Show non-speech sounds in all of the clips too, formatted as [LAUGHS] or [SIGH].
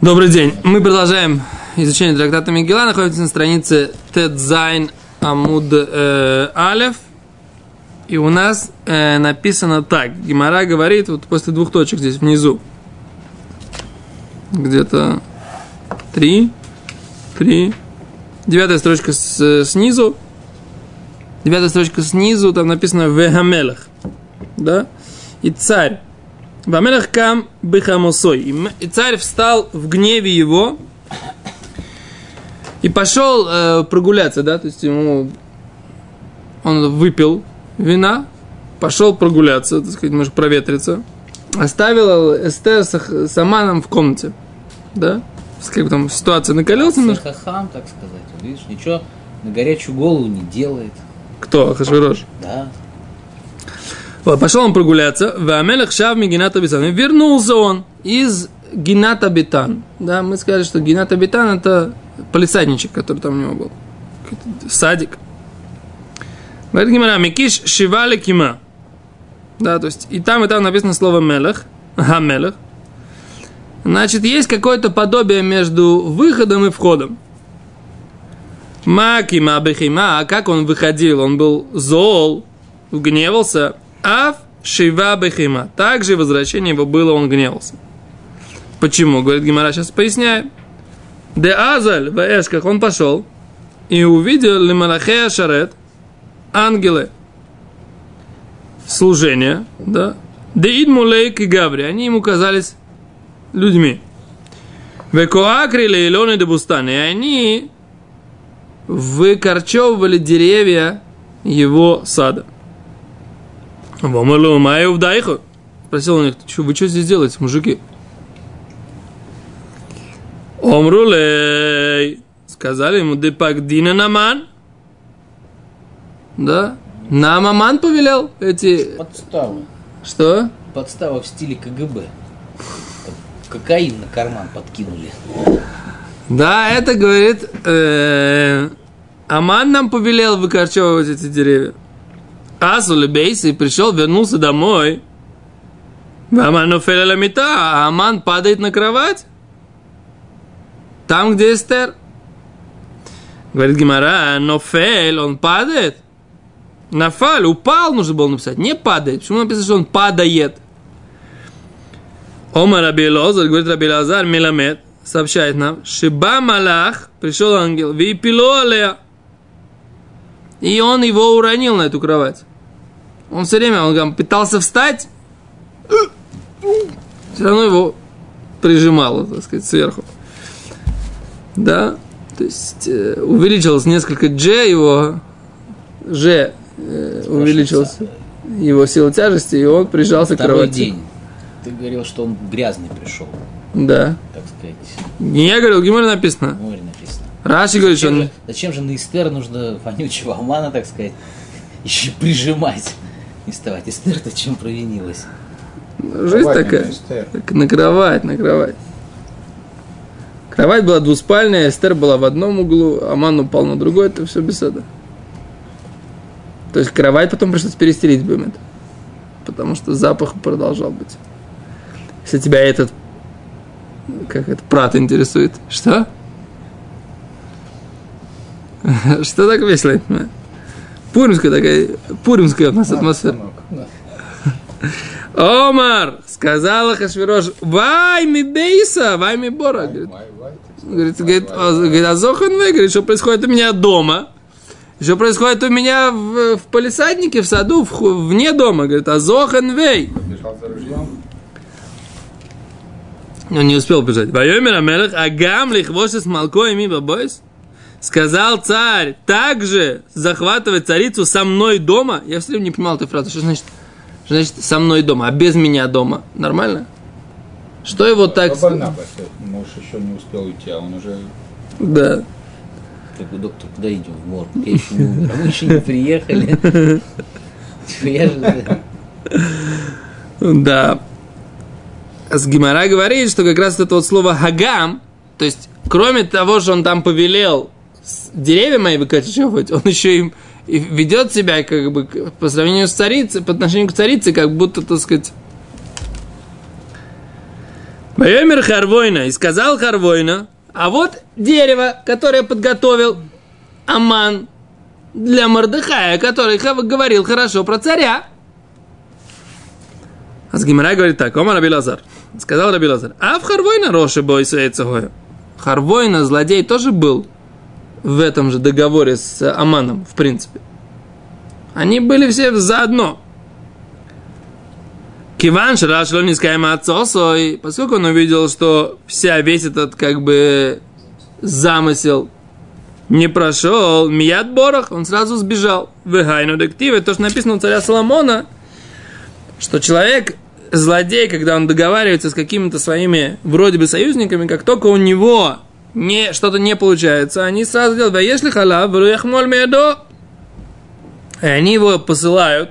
Добрый день. Мы продолжаем изучение трактата Мегила. Находимся на странице Тедзайн Амуд э, Алев. И у нас э, написано так. Гимара говорит, вот после двух точек здесь внизу. Где-то три, три. Девятая строчка с, снизу. Девятая строчка снизу, там написано Вехамелах. Да? И царь. Вамелах кам бихамосой. И царь встал в гневе его и пошел э, прогуляться, да, то есть ему он выпил вина, пошел прогуляться, так сказать, может проветриться, оставил Эстер с, с Аманом в комнате, да, как бы там ситуация накалилась немножко. Хахам, так сказать, видишь, ничего на горячую голову не делает. Кто, Хашвирош? Да. Пошел он прогуляться. В Амелах Шав Гената Бетан. И вернулся он из Гената Бетан. Да, мы сказали, что Гената Бетан это полисадничек, который там у него был. Садик. Говорит Гимара, Микиш Шивали Кима. Да, то есть и там, и там написано слово Мелах. Хамелах. Значит, есть какое-то подобие между выходом и входом. Макима Бехима, а как он выходил? Он был зол, гневался. Ав Шива Бехима. Также возвращение его было, он гневался. Почему? Говорит Гимара, сейчас поясняем. Де Азаль в Эшках он пошел и увидел Лимарахея Шарет, ангелы, служение, да, Де Идмулейк и Гаври, они ему казались людьми. Векоакрили Илоны де Бустаны, и они выкорчевывали деревья его сада. Вомалу Маю вдайху. Спросил у них, вы что здесь делаете, мужики? Омрулей. Сказали ему, депак дина наман. Да? Нам Аман повелел эти... Подстава. Что? Подстава в стиле КГБ. Кокаин на карман подкинули. Да, это говорит... Э, Аман нам повелел выкорчевывать эти деревья. Асу Лебейси пришел, вернулся домой. Аман Ламита, а Аман падает на кровать. Там, где Эстер. Говорит Гимара, Нофель, он падает. Нафаль, упал, нужно было написать. Не падает. Почему написано, что он падает? Омар Раби Лозар, говорит Раби Лазар, Миламед, сообщает нам, Шиба Малах, пришел ангел, Випило Алея. И он его уронил на эту кровать. Он все время, он там, пытался встать, все равно его прижимало, так сказать, сверху. Да, то есть э, увеличилось несколько G его, G э, увеличилась его сила тяжести, и он прижался к Второй кровати. день. Ты говорил, что он грязный пришел, Да. так сказать. Не я говорил, в написано. В море написано. Раши говорит, что Зачем он... же, зачем же на Эстер нужно [LAUGHS] вонючего Амана, так сказать, еще прижимать и вставать? Эстер-то чем провинилась? Жизнь Кровать такая. Так, на кровать, на кровать. Кровать была двуспальная, Эстер была в одном углу, Аман упал на другой, это все беседа. То есть кровать потом пришлось перестелить Бемет. Потому что запах продолжал быть. Если тебя этот, как это, прат интересует. Что? [LAUGHS] Что так весело? Пуримская такая, пуримская у нас атмосфера. [LAUGHS] Омар, сказала Хашвирош, вай ми бейса, вай ми бора. Говорит, говорит, говорит, а, говорит, Зохан Вей, говорит, что происходит у меня дома. Что происходит у меня в, в полисаднике, в саду, в, вне дома. Говорит, а Зохан Вей. Он не успел бежать. Вайомер Амелах, агам лихвошес малко и ми бабойс. Сказал царь, также захватывать царицу со мной дома. Я все время не понимал эту фразу. Что значит, что значит со мной дома, а без меня дома? Нормально? Что его так... А Барнаба, что, муж еще не успел уйти, а он уже... Да. Такой, доктор, куда идем? В морг. Я еще не умер. А мы еще не приехали. Я же... Да. С Гимара говорит, что как раз это вот слово «хагам», то есть, кроме того, что он там повелел деревья мои выкорчевывать, он еще им ведет себя как бы по сравнению с царицей, по отношению к царице, как будто, так сказать, Вайомер Харвойна, и сказал Харвойна, а вот дерево, которое подготовил Аман для Мордыхая, который говорил хорошо про царя. А с Гимара говорит так, Ома Раби Лазар. Сказал Раби Лазар, а в Харвойна Роши бойся Эйцегоя. Харвойна, злодей, тоже был в этом же договоре с Аманом, в принципе. Они были все заодно. Киван Шарашло не отцосой, поскольку он увидел, что вся, весь этот как бы замысел не прошел, Мият Борох, он сразу сбежал. В Гайну Дективе, то, что написано у царя Соломона, что человек, злодей, когда он договаривается с какими-то своими вроде бы союзниками, как только у него не, что-то не получается, они сразу делают, «Ва если халав, медо». И они его посылают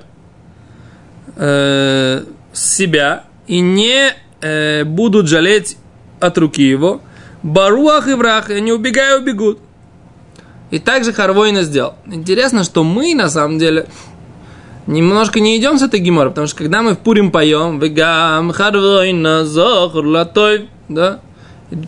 э, себя и не э, будут жалеть от руки его. Баруах и враг, они убегают, убегут. И также Харвойна сделал. Интересно, что мы, на самом деле, немножко не идем с этой геморой, потому что когда мы в Пурим поем, «Вегам Харвойна зохур латой», да,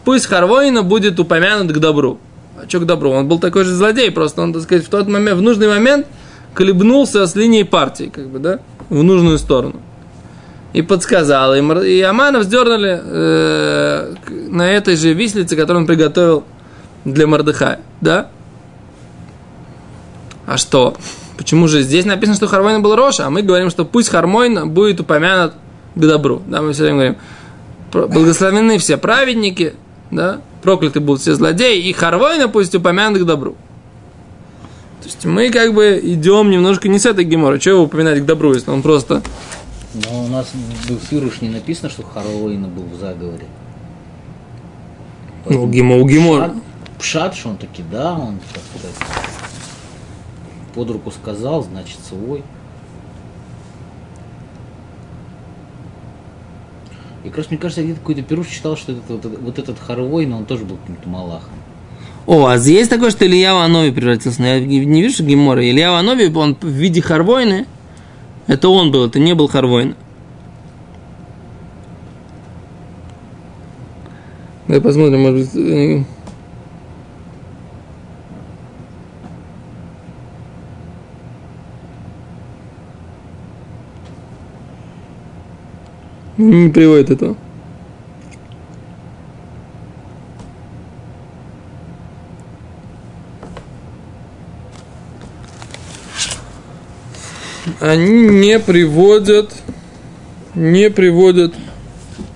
пусть Харвойна будет упомянут к добру. А что к добру? Он был такой же злодей, просто он, так сказать, в тот момент, в нужный момент колебнулся с линией партии, как бы, да, в нужную сторону. И подсказал, и, Мор- и Амана вздернули э, на этой же виселице, которую он приготовил для Мордыхая, да? А что? Почему же здесь написано, что Хармойна был Роша, а мы говорим, что пусть Хармойна будет упомянут к добру. Да, мы все время говорим, благословены все праведники, да, прокляты будут все злодеи, и Харвойна пусть упомянут к добру. То есть мы как бы идем немножко не с этой геморы. Чего его упоминать к добру, если он просто... Но у нас в Фируш не написано, что Харвойна был в заговоре. Ну, гемо, у гемора. Пшат, пшат, что он таки, да, он, так сказать, под руку сказал, значит, свой. И раз, мне кажется, я где-то какой-то пируш читал, что этот, вот, вот этот Харвойна, он тоже был каким-то малахом. О, а есть такое, что Илья Ванови превратился. Но я не вижу Гемора. Илья Ванови, он в виде Харвойны. Это он был, это не был Харвойна. Давай посмотрим, может быть... Не приводит этого. они не приводят, не приводят,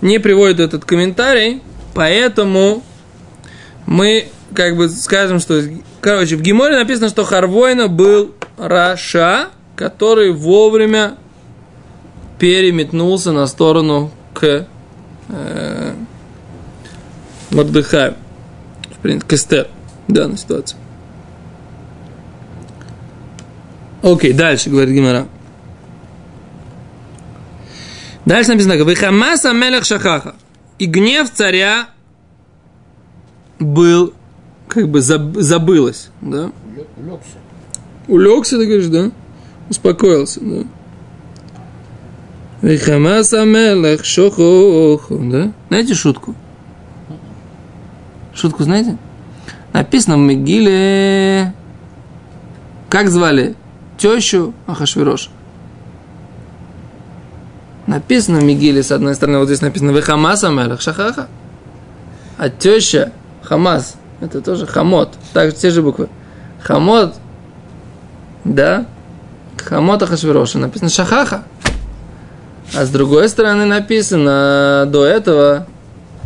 не приводят этот комментарий, поэтому мы как бы скажем, что, короче, в Гиморе написано, что Харвойна был Раша, который вовремя переметнулся на сторону к э, Мордыхаю, в принципе, к Эстер в данной ситуации. Окей, дальше, говорит Гимара. Дальше написано. Вихамаса мелех шахаха. И гнев царя был, как бы заб- забылось, да? Улегся. Улегся, ты говоришь, да? Успокоился, да? Вихамаса мелех шохоху, да? Знаете шутку? Шутку знаете? Написано в Мегиле... Как звали тещу Ахашвирош? Написано в Мегиле, с одной стороны, вот здесь написано Вихамаса мелех шахаха. А теща Хамас, это тоже Хамот, также те же буквы. Хамот, да, Хамот Ахашвироша, написано Шахаха. А с другой стороны написано до этого,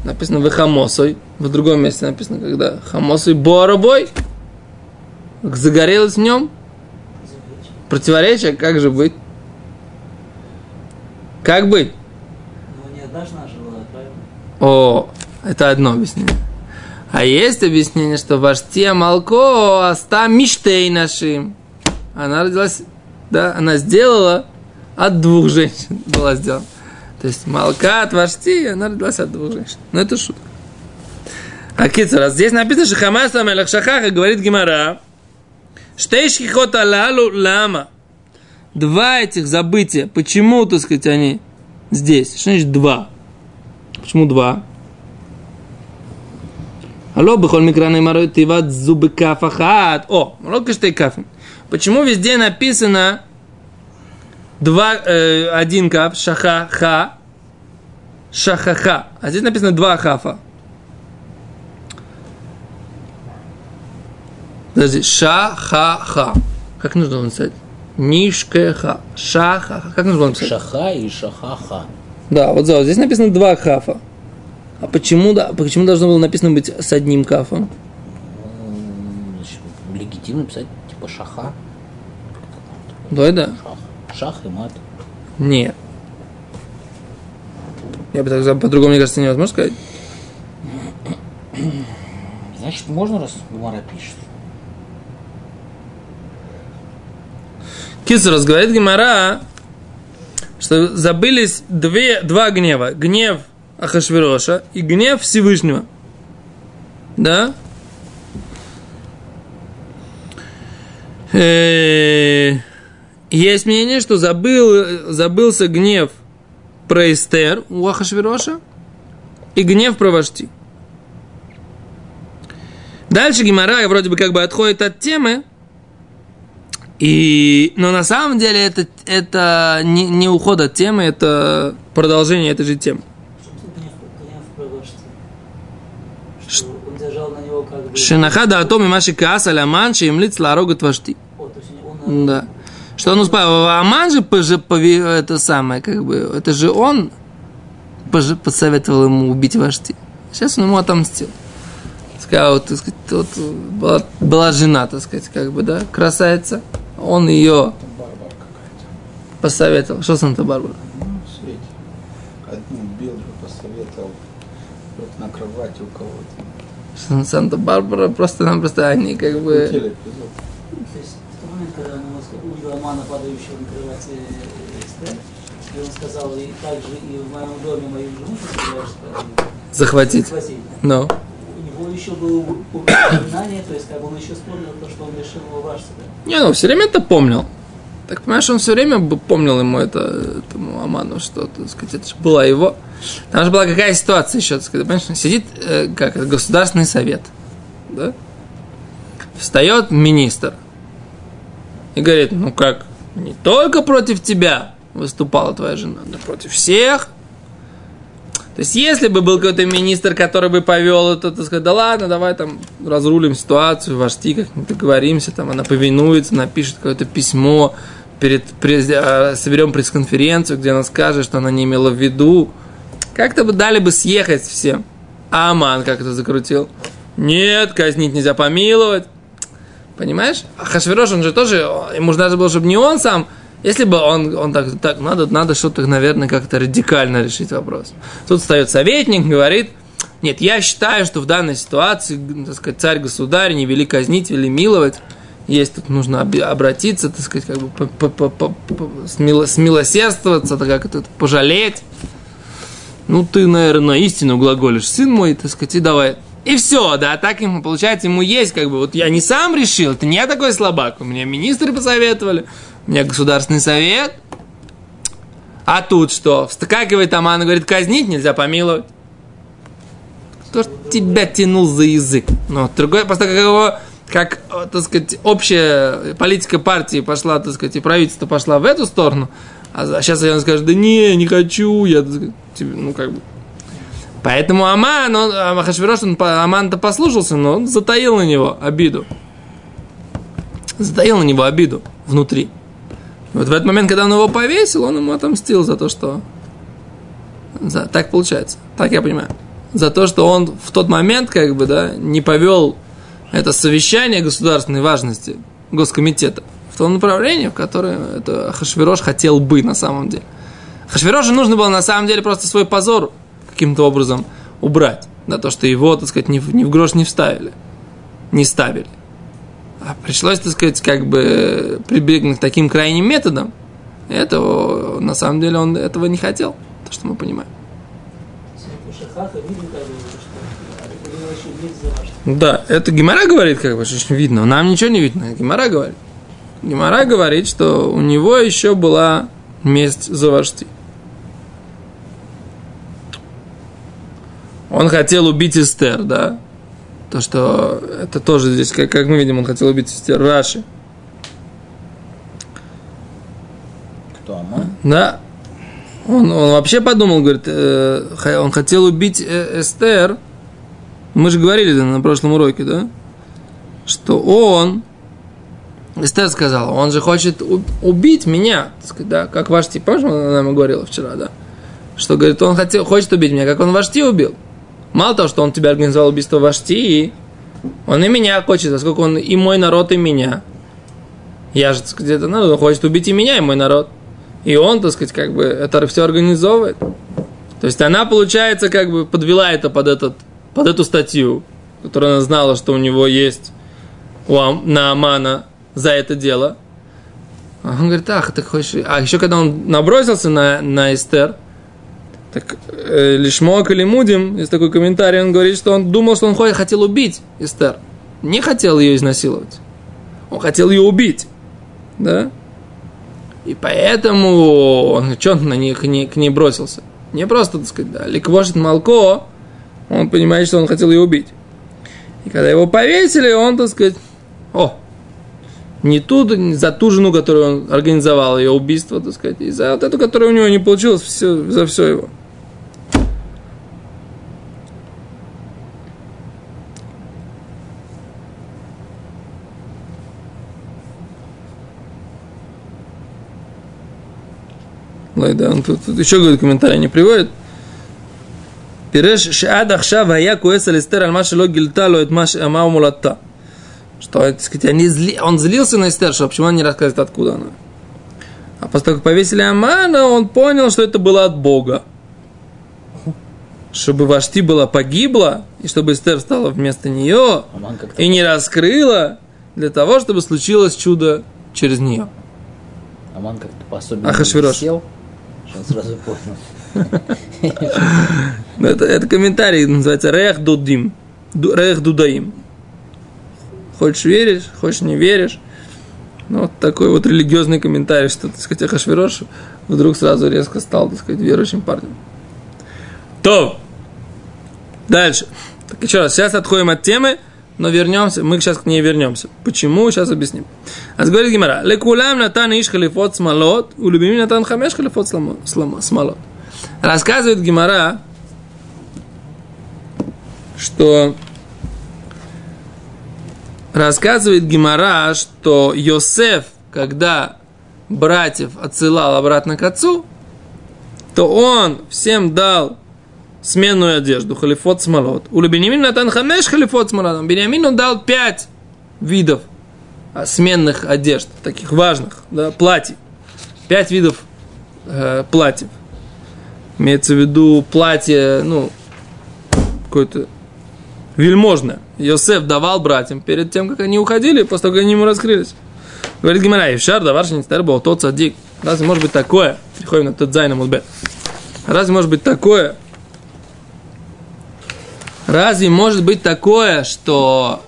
написано Вехамосой, в другом месте написано, когда Хамосой Боробой, загорелось в нем, противоречие, как же быть? Как быть? Ну, не одна жена жила, правильно? О, это одно объяснение. А есть объяснение, что Ваштия Малко Аста Миштей нашим. Она родилась, да, она сделала от двух женщин была сделана. То есть Малка от Вашти, она родилась от двух женщин. Ну, это шутка. А Кицер, здесь написано, что Хамас Амелах Шахаха говорит Гимара, Штейшки хот алалу лама. Два этих забытия, почему, так сказать, они здесь? Что значит два? Почему два? Алло, бихоль микраны марой тиват зубы кафахат. О, лока что кафы. Почему везде написано два, э, один каф, шаха, ха, шахаха. А здесь написано два хафа. Подожди, ша-ха-ха. Как нужно написать? Нишкеха. Ша-ха-ха. Как нужно написать? Шаха и шахаха. Да, вот здесь написано два хафа. А почему, да, почему должно было написано быть с одним кафом? Легитимно писать типа шаха. Да, да. Шах. Шах и мат. Нет. Я бы так по-другому, мне кажется, невозможно сказать. Значит, можно, раз Гумара пишет. Кисурас говорит Гимара, что забылись две, два гнева. Гнев Ахашвироша и гнев Всевышнего. Да? Э, Есть мнение, что забыл, забылся гнев про Эстер у Ахашвироша и гнев про Вашти. Дальше Гимара вроде бы как бы отходит от темы, и, но на самом деле это, это не, не уход от темы, это продолжение этой же темы. Шинахада атом и маши каас аляман шеемлиц ларогат вашти. О. Да. Что он успел. Аман же пожи- пови- это самое, как бы, это же он пожи- посоветовал ему убить вашти. Сейчас он ему отомстил. Сказал, так сказать, вот была, была жена, так сказать, как бы, да, красавица. Он ее посоветовал. Что Санта-Барбара? Ну. Одну же посоветовал. Вот на кровати у кого-то. Сан- Санта-Барбара просто-напросто они как бы... Телеэпизод. То есть в тот момент, когда он его Амана, падающего на кровати э, и он сказал, и также и в моем доме мою жену собираешься Захватить. захватить. Ну. У него еще было упоминание, то есть как он еще вспомнил то, что он решил его важно. Да? Не, ну все время это помнил. Так понимаешь, он все время помнил ему это, этому Аману, что, так сказать, это же была его. Там же была какая ситуация еще, так сказать, понимаешь, сидит, э, как государственный совет, да? Встает министр и говорит, ну как, не только против тебя выступала твоя жена, но против всех. То есть, если бы был какой-то министр, который бы повел это, так сказать, да ладно, давай там разрулим ситуацию, вожди как-нибудь договоримся, там она повинуется, напишет какое-то письмо, перед, пресс- э, соберем пресс-конференцию, где она скажет, что она не имела в виду. Как-то бы дали бы съехать всем. А Аман как это закрутил? Нет, казнить нельзя помиловать. Понимаешь? А Хашвирош, он же тоже, ему же надо было, чтобы не он сам, если бы он, он так, так надо, надо что-то, наверное, как-то радикально решить вопрос. Тут встает советник, говорит, нет, я считаю, что в данной ситуации, так сказать, царь-государь не вели казнить, вели миловать. Есть тут нужно обратиться, так сказать, как бы по- по- по- по- по- смило- смилосердствоваться, так как это пожалеть. Ну, ты, наверное, истину глаголишь, сын мой, так сказать, и давай. И все, да, так ему, получается, ему есть, как бы, вот я не сам решил, это не я такой слабак, у меня министры посоветовали, у меня государственный совет. А тут что? Вскакивает Аман и говорит, казнить нельзя помиловать. Кто ж тебя тянул за язык? Ну, другой, просто как его, как, э, так сказать, общая политика партии пошла, так сказать, и правительство пошло в эту сторону, а сейчас он скажет, да не, не хочу, я, тебе, ну, как бы. Поэтому Аман, он, Ахашвирош, он, Аман-то послушался, но он затаил на него обиду. Затаил на него обиду внутри. Вот в этот момент, когда он его повесил, он ему отомстил за то, что... За, так получается, так я понимаю. За то, что он в тот момент, как бы, да, не повел это совещание государственной важности Госкомитета в том направлении, в которое это Хашвирош хотел бы на самом деле. Хашвирошу нужно было на самом деле просто свой позор каким-то образом убрать. Да, то, что его, так сказать, ни в, ни в грош не вставили. Не ставили. А пришлось, так сказать, как бы прибегнуть к таким крайним методам. Этого, на самом деле, он этого не хотел. То, что мы понимаем. Да, это Гимара говорит, как бы, что видно. Нам ничего не видно. Гимара говорит. Гимара говорит, что у него еще была месть за вожди. Он хотел убить Эстер, да. То, что это тоже здесь, как, как мы видим, он хотел убить сестер Раши. Кто Аман? Да. Он, он вообще подумал, говорит, э, он хотел убить э, Эстер. Мы же говорили да, на прошлом уроке, да? Что он, Эстер сказала, он же хочет убить меня, сказать, да, как Вашти. Помнишь, она нам говорила вчера, да? Что, говорит, он хотел, хочет убить меня, как он Вашти убил. Мало того, что он тебя организовал убийство Вашти, он и меня хочет, поскольку он и мой народ, и меня. Я же, так сказать, это он хочет убить и меня, и мой народ. И он, так сказать, как бы это все организовывает. То есть она, получается, как бы подвела это под, этот, под эту статью, которую она знала, что у него есть у Ам- на Амана за это дело. А он говорит, ах, ты хочешь... А еще когда он набросился на, на Эстер, так э, или Мудим, есть такой комментарий, он говорит, что он думал, что он хо- хотел убить Эстер. Не хотел ее изнасиловать. Он хотел ее убить. Да? И поэтому он что на к, ней, к ней бросился. Не просто, так сказать, да, ликвошит молко, он понимает, что он хотел ее убить. И когда его повесили, он, так сказать, о, не ту, не за ту жену, которую он организовал ее убийство, так сказать, и за вот эту, которая у него не получилось, все, за все его. Ой, да, он тут, тут еще какой-то комментарий не приводит. Пиреш шад ахшав хая куэс алистер аль маши ло гильта ло эт маш амау мулатта. Что, так сказать, они зли... он злился на Эстер, что почему он не рассказывает, откуда она. А после того, как повесили Амана, он понял, что это было от Бога. Чтобы Вашти была погибла, и чтобы Эстер стала вместо нее, и не раскрыла, для того, чтобы случилось чудо через нее. Аман как-то по-особенному Ахашвирош. сел, он сразу понял. [LAUGHS] Ну, Это, это комментарий, называется Рех Дудим. Ду- Рех Дудаим. Хочешь веришь, хочешь не веришь. Ну, вот такой вот религиозный комментарий, что, так сказать, Ахашвирош вдруг сразу резко стал, так сказать, верующим парнем. То. Дальше. Так еще раз, сейчас отходим от темы, но вернемся, мы сейчас к ней вернемся. Почему? Сейчас объясним. А говорит Гимара, лекулам натан иш халифот смолот, у любими натан хамеш халифот смолот. Рассказывает Гимара, что рассказывает Гимара, что Йосеф, когда братьев отсылал обратно к отцу, то он всем дал сменную одежду, халифот смолот. У Бенямин Натан Хамеш халифот смолот. Бенямину дал пять видов а, сменных одежд, таких важных, да, платьев. Пять видов э, платьев. Имеется в виду платье, ну, какое-то вельможное. Йосеф давал братьям перед тем, как они уходили, после того, как они ему раскрылись. Говорит Гимара, Ившар, давар не стар был тот садик. Разве может быть такое? Переходим на ט״ז עמוד ב׳. Разве может быть такое? Разве может быть такое, что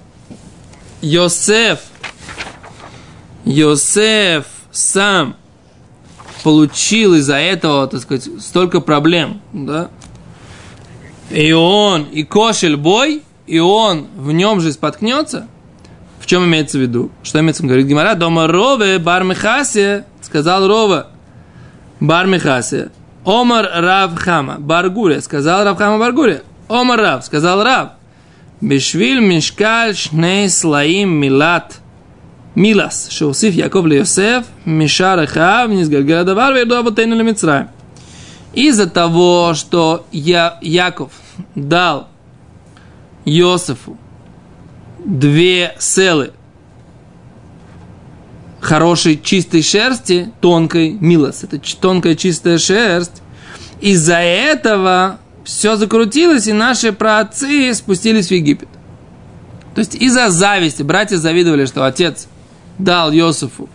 Йосеф, Йосеф сам получил из-за этого, так сказать, столько проблем, да? И он, יכשל בו, и он в нем же споткнется. В чем имеется в виду? Что имеется в виду? Говорит Гимара, дома Рове, бар Мехасе, сказал Рова, бар Мехасе, Омар Рав Хама, Баргуре, сказал Рав Хама Баргуре, Омар Рав, сказал Рав, Бешвиль мешкаль шней слоим милат милас, шеусиф Яков ли Йосеф, мишар эхав, низгалгера давар, верду аботейну ли Митсраем. Из-за того, что я, Яков дал Йосефу две селы хорошей чистой шерсти, тонкой, милос, это тонкая чистая шерсть, из-за этого все закрутилось, и наши праотцы спустились в Египет. То есть из-за зависти братья завидовали, что отец дал Иосифу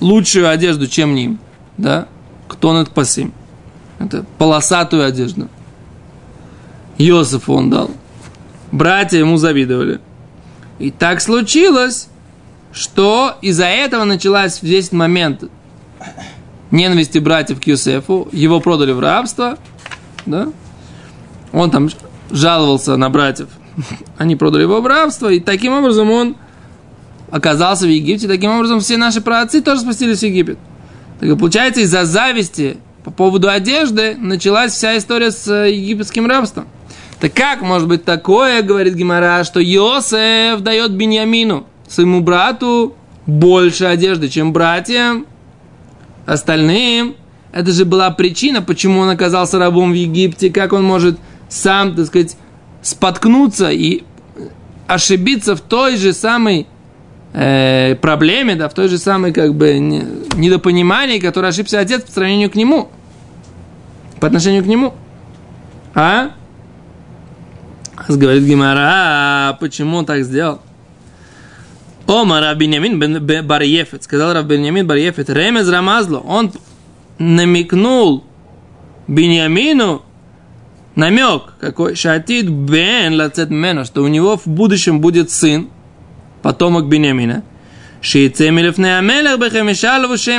лучшую одежду, чем ним. Да? Кто над пасим? Это полосатую одежду. Иосифу он дал. Братья ему завидовали. И так случилось, что из-за этого началась в 10 момент ненависти братьев к Юсефу. Его продали в рабство. Да? Он там жаловался на братьев, они продали его в рабство, и таким образом он оказался в Египте, таким образом все наши праотцы тоже спустились в Египет. Так получается, из-за зависти по поводу одежды началась вся история с э, египетским рабством. Так как может быть такое, говорит Гимара, что Йосеф дает Беньямину, своему брату, больше одежды, чем братьям остальным? Это же была причина, почему он оказался рабом в Египте, как он может сам, так сказать, споткнуться и ошибиться в той же самой э, проблеме, да, в той же самой как бы недопонимании, которое ошибся отец по сравнению к нему, по отношению к нему. А? Говорит Гимара, почему он так сделал? Омар Беньямин Барьефет, сказал Раб Беньямин Барьефет, Ремез Рамазло, он намекнул Беньямину, намек какой, Шатит Бен Лацет Мена, что у него в будущем будет сын, потомок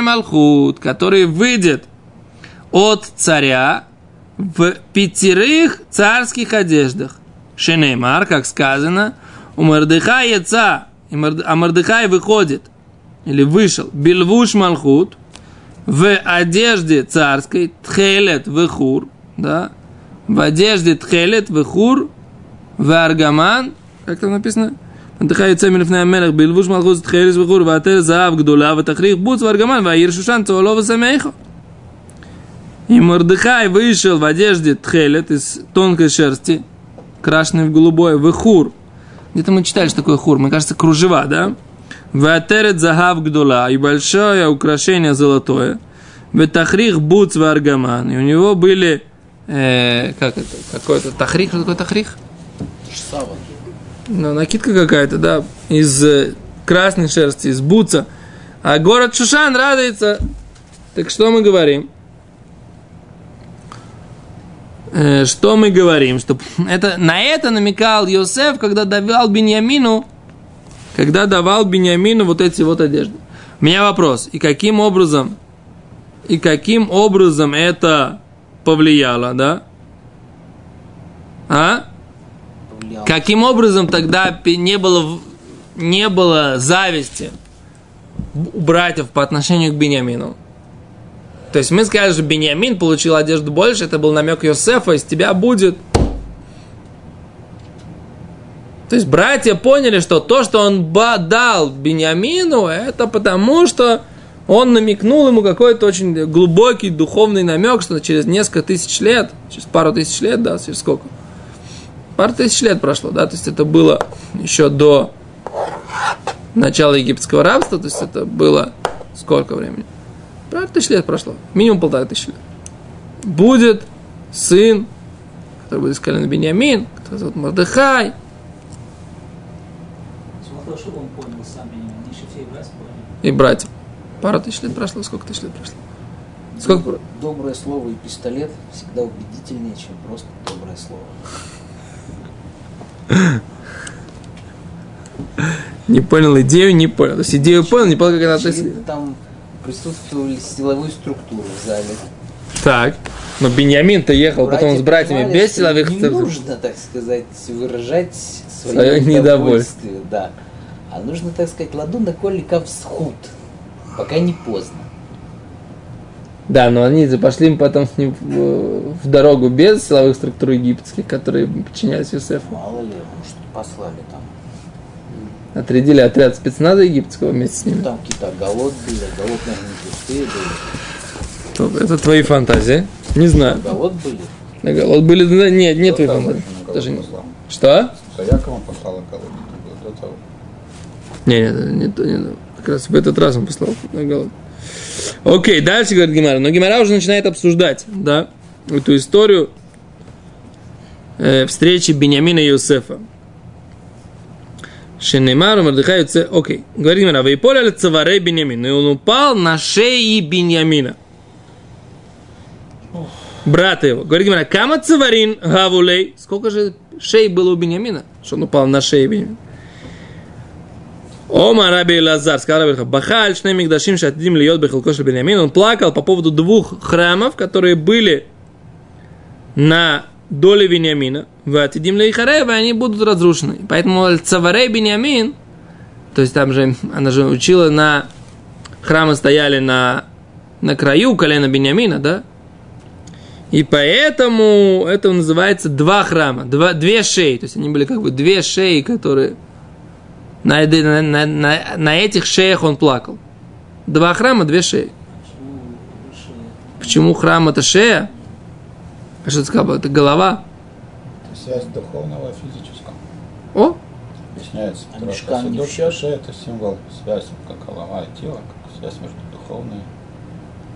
Алхут, который выйдет от царя в пятерых царских одеждах. Шенеймар, как сказано, у Мордыха яца, а Мордыхай выходит, или вышел, Бельвуш Малхут, в одежде царской, Тхелет Вехур, да, в одежде тхелет, в хур в аргаман как там написано? Антыха яйца милифная мелех, бельвуш малхуз тхелес в ватер заав гдула, ватахрих буц, варгаман, ваир шушан, цуалова самейхо. И Мордыхай вышел в одежде тхелет из тонкой шерсти, крашенной в голубой, хур. Где-то мы читали, что такое хур, мне кажется, кружева, да? Ватерет загав гдула, и большое украшение золотое. Ветахрих буц аргаман. И у него были э, как это, какой-то тахрих, что такое тахрих? Саван. Ну, накидка какая-то, да, из э, красной шерсти, из буца. А город Шушан радуется. Так что мы говорим? Э, что мы говорим? Что это, на это намекал Йосеф, когда давал Беньямину, когда давал Беньямину вот эти вот одежды. У меня вопрос. И каким образом, и каким образом это повлияло, да? А? Повлиял. Каким образом тогда не было, не было зависти у братьев по отношению к Бениамину? То есть мы сказали, что Бениамин получил одежду больше, это был намек Йосефа, из тебя будет. То есть братья поняли, что то, что он дал Бениамину, это потому, что он намекнул ему какой-то очень глубокий духовный намек, что через несколько тысяч лет, через пару тысяч лет, да, через сколько? Пару тысяч лет прошло, да, то есть это было еще до начала египетского рабства, то есть это было сколько времени? Пару тысяч лет прошло, минимум полторы тысячи лет. Будет сын, который будет из колена Бениамин, который зовут Мордыхай, и братья. Пару тысяч лет прошло, сколько тысяч лет прошло? Сколько? Доброе, доброе слово и пистолет всегда убедительнее, чем просто доброе слово. Не понял идею, не понял. То есть идею понял, не понял, как она относится. Там присутствовали силовые структуры в зале. Так. Но Беньямин-то ехал потом с братьями без силовых Не структур. нужно, так сказать, выражать свое, Своё недовольство. да. А нужно, так сказать, ладу на колика всхуд, пока не поздно. Да, но они пошли потом с ним в, в дорогу без силовых структур египетских, которые подчинялись Юсефу. Мало ли, может, послали там. Отрядили отряд спецназа египетского вместе с ними. Там какие-то голод были, голод, наверное, не пустые были. То- Это твои фантазии. Не знаю. Голод были. Да, Вот были, да, нет, нет твоих фантазий. Даже не-. Что? За Яковом послал колонию, это было до того. Не, не, не, то, не, то. Как раз в этот раз он послал на голод. Окей, дальше говорит Гимара. Но Гимара уже начинает обсуждать, да, эту историю э, встречи Бениамина и Иосифа. Шенемару Юце... Окей. Говорит Гимара. Вейполя ли цаварей Бениамина? И он упал на шеи Бениамина. Брата его. Говорит Гимара. Кама цаварин гавулей? Сколько же шеи было у Бениамина? Что он упал на шеи Бениамина? Ома Раби Лазар, сказал Раби Бахаль, Шней Мигдашим, Шатидим Льет Бехалкош Бенямин. Он плакал по поводу двух храмов, которые были на доли Вениамина, в Атидим Лейхарева, они будут разрушены. Поэтому Цаварей Бениамин, то есть там же, она же учила на, храмы стояли на, на краю колена Бениамина, да? И поэтому это называется два храма, два, две шеи. То есть они были как бы две шеи, которые на, на, на, на, этих шеях он плакал. Два храма, две шеи. Почему храм это шея? А что ты сказал? Это голова. Это связь духовного и физического. О, Объясняется. А мешкан не в Хасидут, счет? шея это символ связи, как голова и тело, как связь между духовной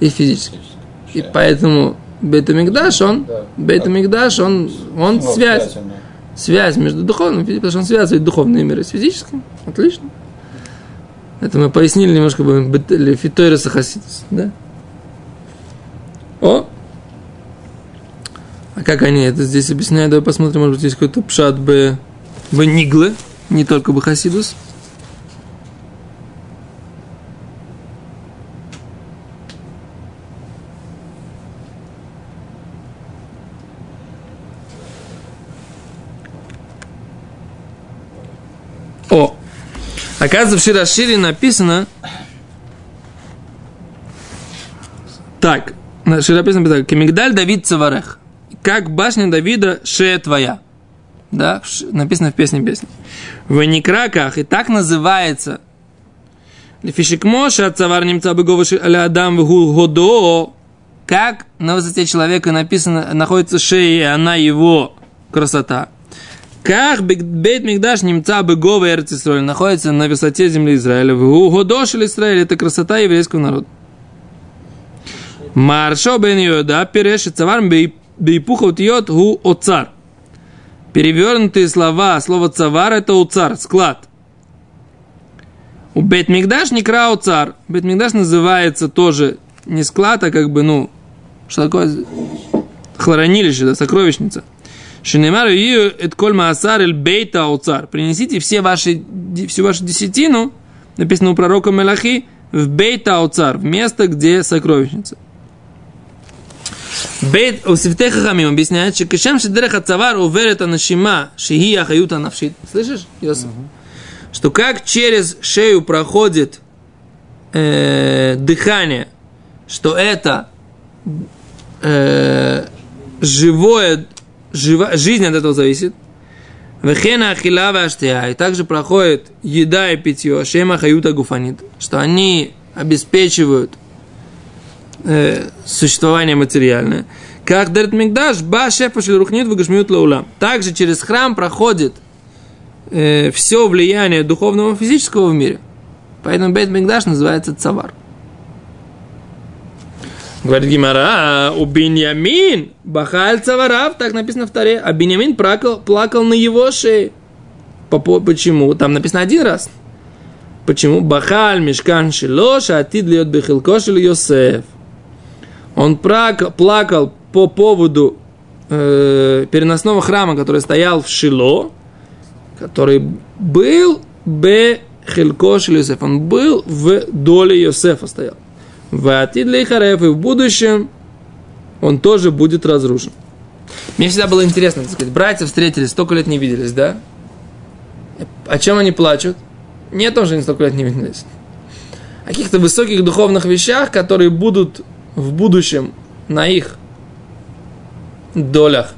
и и физически. физической. И поэтому Бетамикдаш, он, Да. Бетамикдаш, он, он связь, связи, да. Связь между духовным, потому что он связывает духовный мир с физическим. Отлично. Это мы пояснили немножко Фитойреса Хасидус, да? О! А как они это здесь объясняют? Давай посмотрим, может быть, здесь какой-то пшат бы, бы Ниглы, не только бы Хасидус. О! Оказывается, в Широшире написано... Так, на Шире написано. Кемигдаль Давид Цаварех. Как башня Давида шея твоя. Да, в написано в песне песни. В Никраках и так называется Лефишикмоша от цавар немца адам вгу годо. Как на высоте человека написано, находится шея, и она его красота. Как бейт мигдаш немца бегова Израиль находится на высоте земли Израиля. В Годош или Израиль это красота еврейского народа. Маршо бен Йода перешит цавар бейпухот йод гу оцар. Перевернутые слова, слово цавар это уцар, склад. У Бетмигдаш не кра цар. Бетмигдаш называется тоже не склад, а как бы, ну, что такое? Хлоронилище, да, сокровищница. Шинемару ее это коль маасар эль бейта ауцар. Принесите все ваши, всю вашу десятину, написано у пророка Мелахи, в бейта ауцар, в место, где сокровищница. Бейт у Сифтей Хахамим объясняет, что кешем шедерех ацавар уверет анашима шихи ахаюта навшит. Слышишь, Йосиф? Что как через шею проходит э, дыхание, что это э, живое, жива, жизнь от этого зависит. Вехена ахила ваштия. И также проходит еда и питье, шема хаюта гуфанит, что они обеспечивают э, существование материальное. Как Дерет Мигдаш, ба шефа рухнит выгашмиют лаулам. Также через храм проходит э, все влияние духовного и физического в мире. Поэтому Бейт Мигдаш называется цавар. Говорит Гимара, у Беньямин Бахаль Цаварав, так написано в Таре, а Беньямин плакал, плакал на его шее. По- по- Почему? Там написано один раз. Почему? Бахаль Мешкан Шилоша, Атид льет Бехилкошель Йосеф. Он плакал, плакал по поводу э, переносного храма, который стоял в Шило, который был Бе Хилкошель Йосеф. Он был в доле Йосефа стоял. В Атидлей Хареф и в будущем он тоже будет разрушен. Мне всегда было интересно, так сказать, братья встретились, столько лет не виделись, да? О чем они плачут? Не том, что они столько лет не виделись. О каких-то высоких духовных вещах, которые будут в будущем на их долях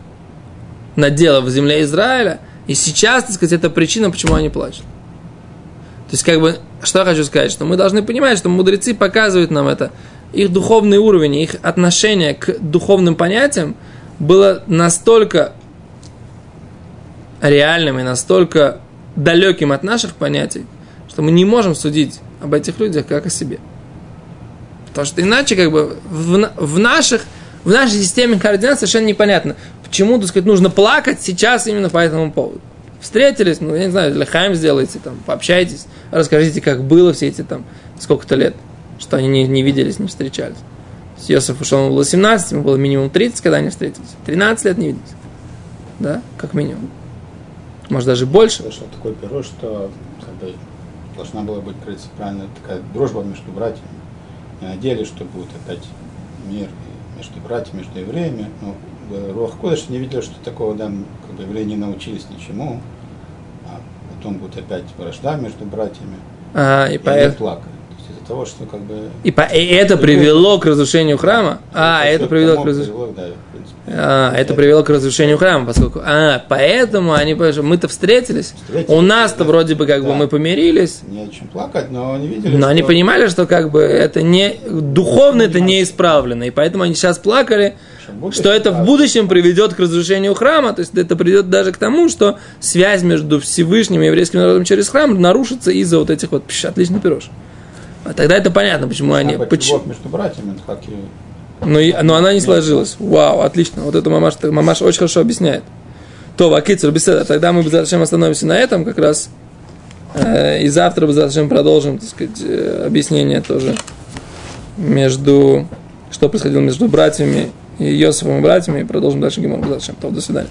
наделов в земле Израиля. И сейчас, так сказать, это причина, почему они плачут. То есть, как бы, что я хочу сказать, что мы должны понимать, что мудрецы показывают нам это. Их духовный уровень, их отношение к духовным понятиям было настолько реальным и настолько далеким от наших понятий, что мы не можем судить об этих людях как о себе. Потому что иначе, как бы, в, в наших, в нашей системе координат совершенно непонятно, почему, так сказать, нужно плакать сейчас именно по этому поводу. Встретились, ну, я не знаю, лехаем сделайте, там, пообщайтесь, расскажите, как было все эти, там, сколько-то лет, что они не, не виделись, не встречались. Йосиф ушел, ему было 17, ему было минимум 30, когда они встретились. 13 лет не виделись. Да, как минимум. Может, даже больше. Слышал такой перо, что должна была быть принципиальная такая дружба между братьями. И надеялись, что будет опять мир между братьями, между евреями. Но бы Руах Кодыш не видели, что такого, да, как бы евреи не научились ничему, а потом будет опять вражда между братьями, А, и, и они поэт- плакали. То есть из-за того, что как бы... и по- и это привело к разрушению храма? А, это привело к разрушению. да. А, это привело к разрушению храма, поскольку... А, поэтому они, мы-то встретились, Встретились, у нас-то да. вроде бы как бы Да. мы помирились, Не о чем плакать, но они видели, но они что- понимали, что как бы это не... Духовно это не исправлено, и поэтому они сейчас плакали, что, это в будущем приведет к разрушению храма, то есть это приведет даже к тому, что связь между Всевышним и еврейским народом через храм нарушится из-за вот этих вот пш, отличный пирож. А тогда это понятно, почему они... А быть поч- любовь между братьями, как и Но, и- но она не сложилась. Вау, отлично. Вот это мамаш, мамаш очень хорошо объясняет. То, Вакицер, беседа. Тогда мы зачем остановимся на этом как раз. Э, и завтра зачем продолжим, так сказать, э, объяснение тоже между, что происходило между братьями Йосифом и братьями, и продолжим дальше Гимон. До свидания.